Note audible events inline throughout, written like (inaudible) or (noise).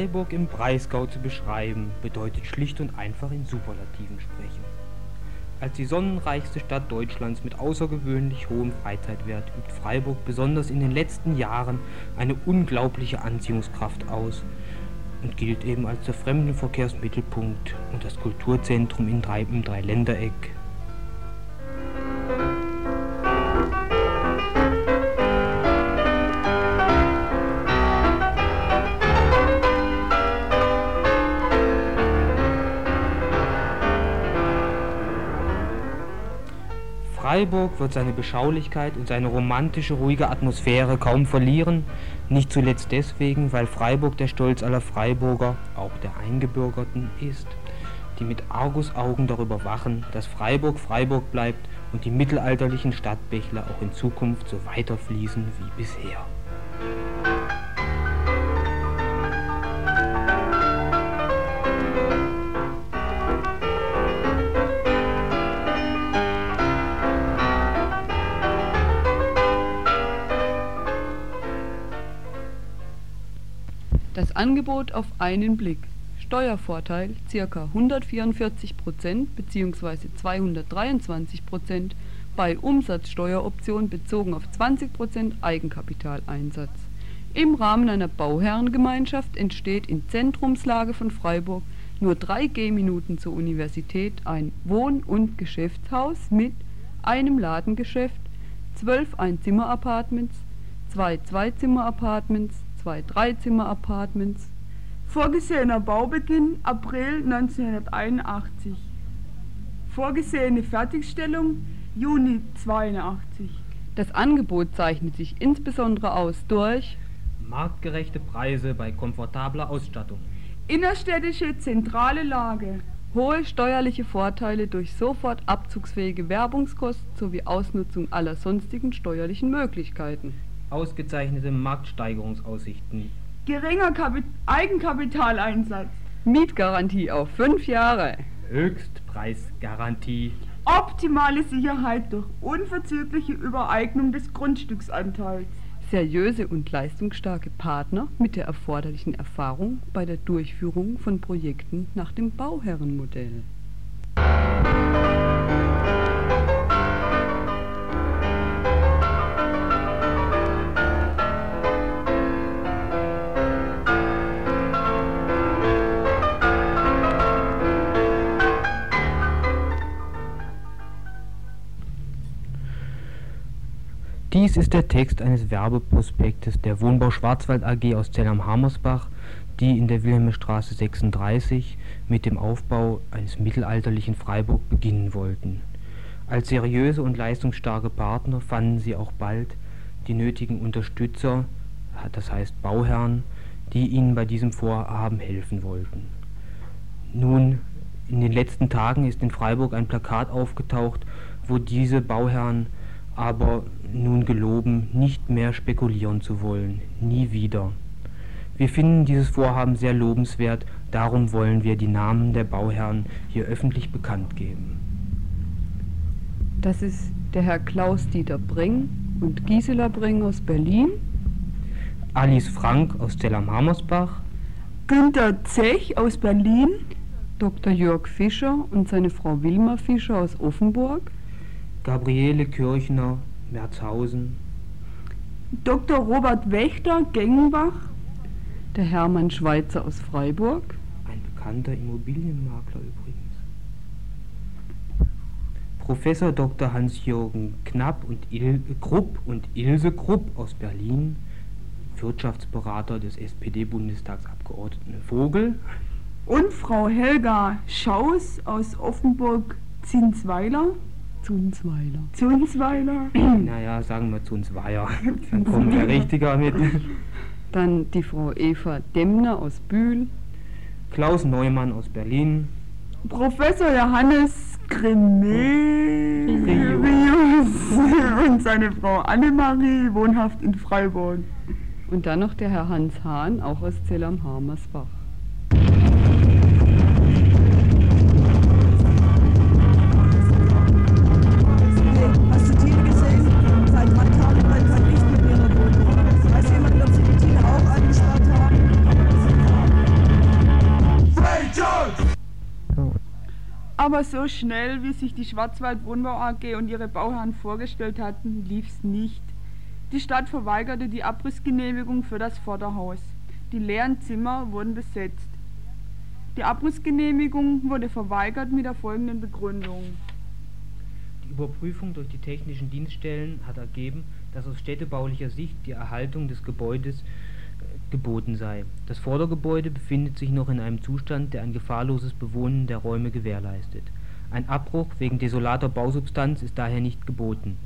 Freiburg im Breisgau zu beschreiben, bedeutet schlicht und einfach in Superlativen sprechen. Als die sonnenreichste Stadt Deutschlands mit außergewöhnlich hohem Freizeitwert übt Freiburg besonders in den letzten Jahren eine unglaubliche Anziehungskraft aus und gilt eben als der Fremdenverkehrsmittelpunkt und das Kulturzentrum im Dreiländereck Freiburg wird seine Beschaulichkeit und seine romantische, ruhige Atmosphäre kaum verlieren, nicht zuletzt deswegen, weil Freiburg der Stolz aller Freiburger, auch der Eingebürgerten, ist, die mit Argusaugen darüber wachen, dass Freiburg Freiburg bleibt und die mittelalterlichen Stadtbächle auch in Zukunft so weiterfließen wie bisher. Angebot auf einen Blick. Steuervorteil ca. 144% bzw. 223% bei Umsatzsteueroption bezogen auf 20% Eigenkapitaleinsatz. Im Rahmen einer Bauherrengemeinschaft entsteht in Zentrumslage von Freiburg nur drei Gehminuten zur Universität ein Wohn- und Geschäftshaus mit einem Ladengeschäft, zwölf Einzimmer-Apartments, zwei Zweizimmer-Apartments, zwei Dreizimmer-Apartments. Vorgesehener Baubeginn April 1981. Vorgesehene Fertigstellung Juni 82. Das Angebot zeichnet sich insbesondere aus durch marktgerechte Preise bei komfortabler Ausstattung, innerstädtische zentrale Lage, hohe steuerliche Vorteile durch sofort abzugsfähige Werbungskosten sowie Ausnutzung aller sonstigen steuerlichen Möglichkeiten ausgezeichnete Marktsteigerungsaussichten. Geringer Kapit Eigenkapitaleinsatz. Mietgarantie auf fünf Jahre. Höchstpreisgarantie. Optimale Sicherheit durch unverzügliche Übereignung des Grundstücksanteils. Seriöse und leistungsstarke Partner mit der erforderlichen Erfahrung bei der Durchführung von Projekten nach dem Bauherrenmodell. Dies ist der Text eines Werbeprospektes der Wohnbau Schwarzwald AG aus Zell am Harmersbach, die in der Wilhelmstraße 36 mit dem Aufbau eines mittelalterlichen Freiburg beginnen wollten. Als seriöse und leistungsstarke Partner fanden sie auch bald die nötigen Unterstützer, das heißt Bauherren, die ihnen bei diesem Vorhaben helfen wollten. Nun, in den letzten Tagen ist in Freiburg ein Plakat aufgetaucht, wo diese Bauherren aber nun geloben, nicht mehr spekulieren zu wollen, nie wieder. Wir finden dieses Vorhaben sehr lobenswert, darum wollen wir die Namen der Bauherren hier öffentlich bekannt geben. Das ist der Herr Klaus-Dieter Bring und Gisela Bring aus Berlin. Alice Frank aus Zell-am-Hammersbach. Günter Zech aus Berlin. Dr. Jörg Fischer und seine Frau Wilma Fischer aus Offenburg. Gabriele Kirchner, Merzhausen. Dr. Robert Wächter, Gengenbach. Der Hermann Schweitzer aus Freiburg. Ein bekannter Immobilienmakler übrigens. Professor Dr. Hans-Jürgen Knapp und Il Krupp und Ilse Krupp aus Berlin. Wirtschaftsberater des SPD-Bundestagsabgeordneten Vogel. Und Frau Helga Schaus aus Offenburg-Zinsweiler. Zunsweiler. Zunsweiler? (clears throat) Naja, sagen wir Zunsweiler. Dann kommt der Richtiger mit. Dann die Frau Eva Demner aus Bühl. Klaus Neumann aus Berlin. Professor Johannes Gremerius und seine Frau Annemarie, wohnhaft in Freiburg. Und dann noch der Herr Hans Hahn, auch aus Zell am Harmersbach. Aber so schnell, wie sich die Schwarzwald Wohnbau AG und ihre Bauherren vorgestellt hatten, lief's nicht. Die Stadt verweigerte die Abrissgenehmigung für das Vorderhaus. Die leeren Zimmer wurden besetzt. Die Abrissgenehmigung wurde verweigert mit der folgenden Begründung. Die Überprüfung durch die technischen Dienststellen hat ergeben, dass aus städtebaulicher Sicht die Erhaltung des Gebäudes geboten sei. Das Vordergebäude befindet sich noch in einem Zustand, der ein gefahrloses Bewohnen der Räume gewährleistet. Ein Abbruch wegen desolater Bausubstanz ist daher nicht geboten.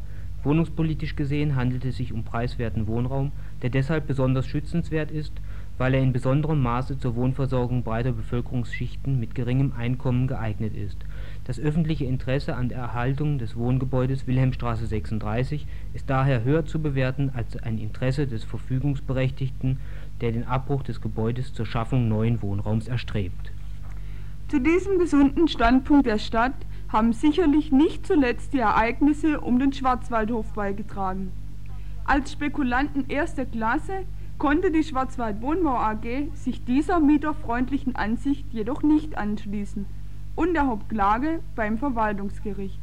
Wohnungspolitisch gesehen handelt es sich um preiswerten Wohnraum, der deshalb besonders schützenswert ist, weil er in besonderem Maße zur Wohnversorgung breiter Bevölkerungsschichten mit geringem Einkommen geeignet ist. Das öffentliche Interesse an der Erhaltung des Wohngebäudes Wilhelmstraße 36 ist daher höher zu bewerten als ein Interesse des Verfügungsberechtigten, der den Abbruch des Gebäudes zur Schaffung neuen Wohnraums erstrebt. Zu diesem gesunden Standpunkt der Stadt haben sicherlich nicht zuletzt die Ereignisse um den Schwarzwaldhof beigetragen. Als Spekulanten erster Klasse konnte die Schwarzwald Wohnbau AG sich dieser mieterfreundlichen Ansicht jedoch nicht anschließen und erhob Klage beim Verwaltungsgericht.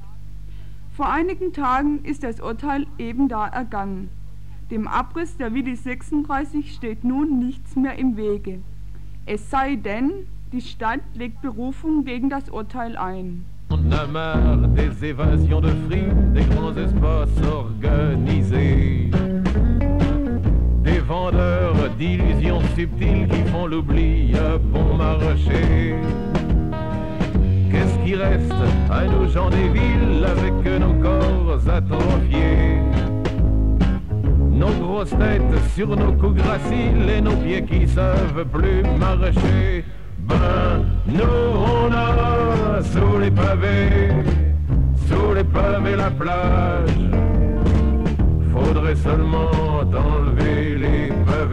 Vor einigen Tagen ist das Urteil eben da ergangen. Dem Abriss der Willi 36 steht nun nichts mehr im Wege. Es sei denn, die Stadt legt Berufung gegen das Urteil ein. On a marre des évasions de fric, des grands espaces organisés, vendeurs d'illusions subtiles qui font l'oubli à bon marché. Qu'est-ce qui reste à nos gens des villes avec nos corps atrophiés? Nos grosses têtes sur nos coups graciles et nos pieds qui savent plus marcher. Ben, nous on a sous les pavés, sous les pavés la plage. Faudrait seulement enlever les pavés.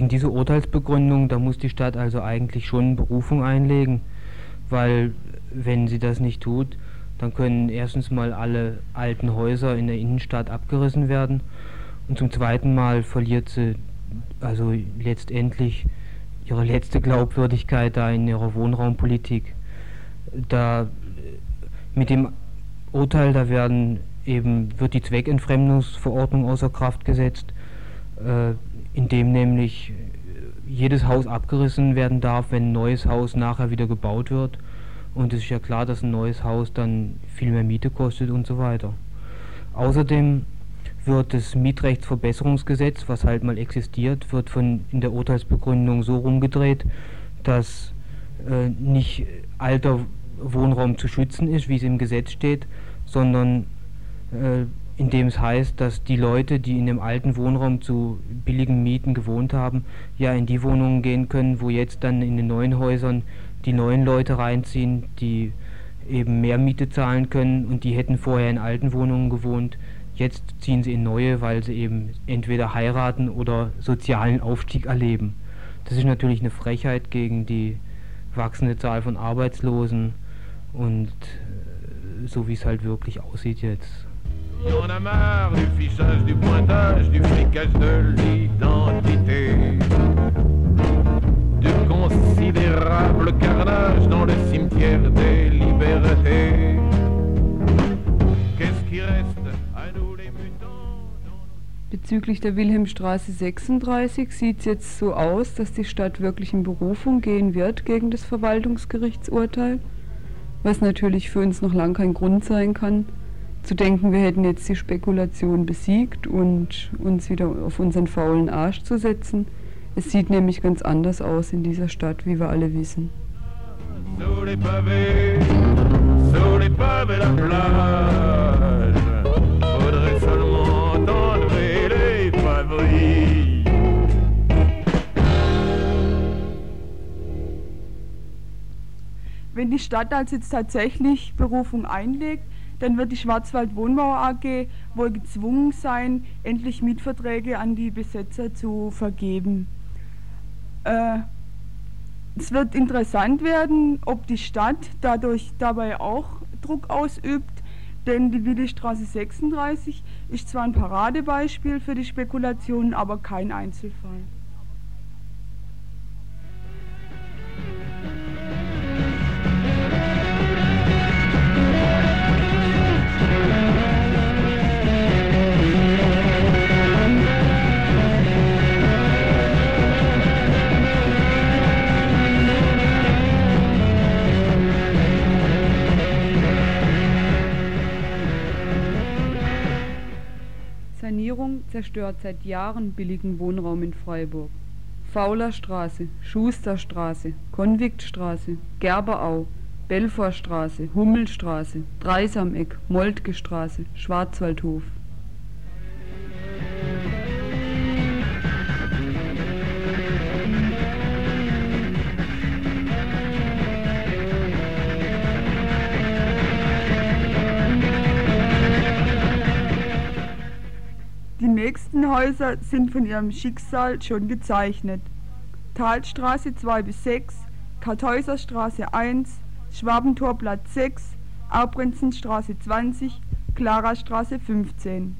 Gegen diese Urteilsbegründung, da muss die Stadt also eigentlich schon Berufung einlegen, weil wenn sie das nicht tut, dann können erstens mal alle alten Häuser in der Innenstadt abgerissen werden und zum zweiten Mal verliert sie also letztendlich ihre letzte Glaubwürdigkeit da in ihrer Wohnraumpolitik. Da mit dem Urteil, da werden eben wird die Zweckentfremdungsverordnung außer Kraft gesetzt, äh, indem nämlich äh, jedes Haus abgerissen werden darf, wenn ein neues Haus nachher wieder gebaut wird. Und es ist ja klar, dass ein neues Haus dann viel mehr Miete kostet und so weiter. Außerdem wird das Mietrechtsverbesserungsgesetz, was halt mal existiert, wird von in der Urteilsbegründung so rumgedreht, dass äh, nicht alter Wohnraum zu schützen ist, wie es im Gesetz steht, sondern äh, indem es heißt, dass die Leute, die in dem alten Wohnraum zu billigen Mieten gewohnt haben, ja in die Wohnungen gehen können, wo jetzt dann in den neuen Häusern die neuen Leute reinziehen, die eben mehr Miete zahlen können und die hätten vorher in alten Wohnungen gewohnt. Jetzt ziehen sie in neue, weil sie eben entweder heiraten oder sozialen Aufstieg erleben. Das ist natürlich eine Frechheit gegen die wachsende Zahl von Arbeitslosen und äh, so wie es halt wirklich aussieht jetzt. En a marre du fichage, du pointage, du flicage de l'identité. Du considérable carnage dans le cimetière des libertés. Qu'est-ce qui reste à nous les mutants Bezüglich der Wilhelmstraße 36 sieht es jetzt so aus, dass die Stadt wirklich in Berufung gehen wird gegen das Verwaltungsgerichtsurteil, was natürlich für uns noch lang kein Grund sein kann, zu denken, wir hätten jetzt die Spekulation besiegt und uns wieder auf unseren faulen Arsch zu setzen. Es sieht nämlich ganz anders aus in dieser Stadt, wie wir alle wissen. Wenn die Stadt also jetzt tatsächlich Berufung einlegt, dann wird die Schwarzwald Wohnbau AG wohl gezwungen sein, endlich Mietverträge an die Besetzer zu vergeben. Äh, es wird interessant werden, ob die Stadt dadurch dabei auch Druck ausübt, denn die Willestraße 36 ist zwar ein Paradebeispiel für die Spekulationen, aber kein Einzelfall. Zerstört seit Jahren billigen Wohnraum in Freiburg. Faulerstraße, Schusterstraße, Konviktstraße, Gerberau, Belfortstraße, Hummelstraße, Dreisameck, Moltkestraße, Schwarzwaldhof. Nächsten Häuser sind von ihrem Schicksal schon gezeichnet. Talstraße 2 bis 6, Kartäuserstraße 1, Schwabentorplatz 6, Aubrenzenstraße 20, Klarastraße 15.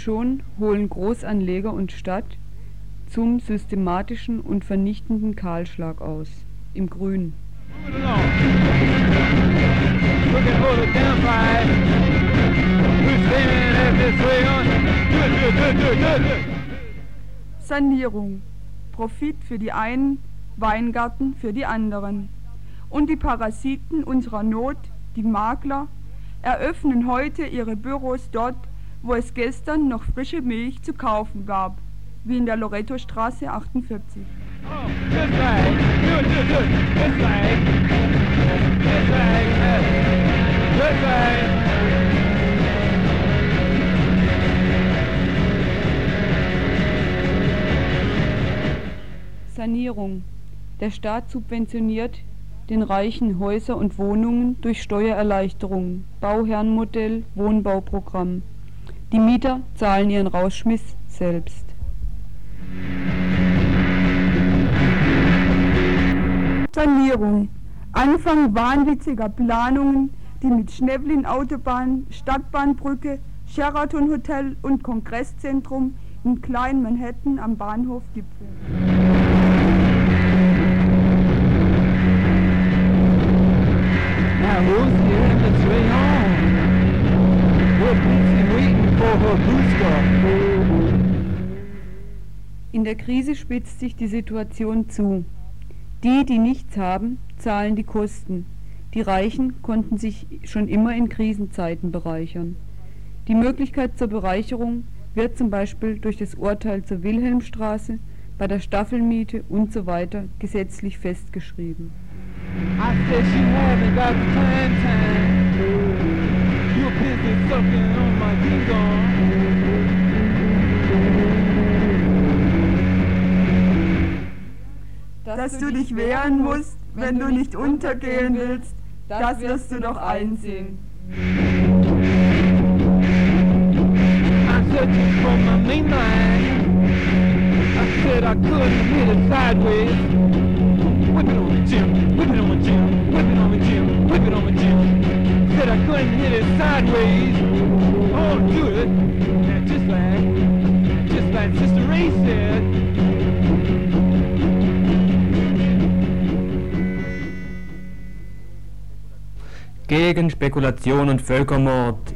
schon holen Großanleger und Stadt zum systematischen und vernichtenden Kahlschlag aus. Im Grün. Sanierung. Profit für die einen, Weingarten für die anderen. Und die Parasiten unserer Not, die Makler, eröffnen heute ihre Büros dort, wo es gestern noch frische Milch zu kaufen gab, wie in der Lorettostraße 48. Oh, good flag. Good, good, good. Good flag. Good flag. Good flag. Sanierung. Der Staat subventioniert den Reichen Häuser und Wohnungen durch Steuererleichterungen, Bauherrenmodell, Wohnbauprogramm. Die Mieter zahlen ihren Rausschmiss selbst. Sanierung. Anfang wahnwitziger Planungen, die mit Schnäblin-Autobahn, Stadtbahnbrücke, Sheraton Hotel und Kongresszentrum in Klein Manhattan am Bahnhof gipfeln. Der Krise spitzt sich die Situation zu. Die, die nichts haben, zahlen die Kosten. Die Reichen konnten sich schon immer in Krisenzeiten bereichern. Die Möglichkeit zur Bereicherung wird zum Beispiel durch das Urteil zur Wilhelmstraße, bei der Staffelmiete und so weiter gesetzlich festgeschrieben. I Dass du dich wehren musst, wenn du nicht untergehen willst, das wirst du doch einsehen. I'm searching for my main line. I said I couldn't hit it sideways. Whip it on me, Jim. Whip it on me, Jim. Whip it on me, Jim. Whip it on me, Jim. Said I couldn't hit it sideways. Oh, do it. And just like, just like Sister Ray said. Gegen Spekulation und Völkermord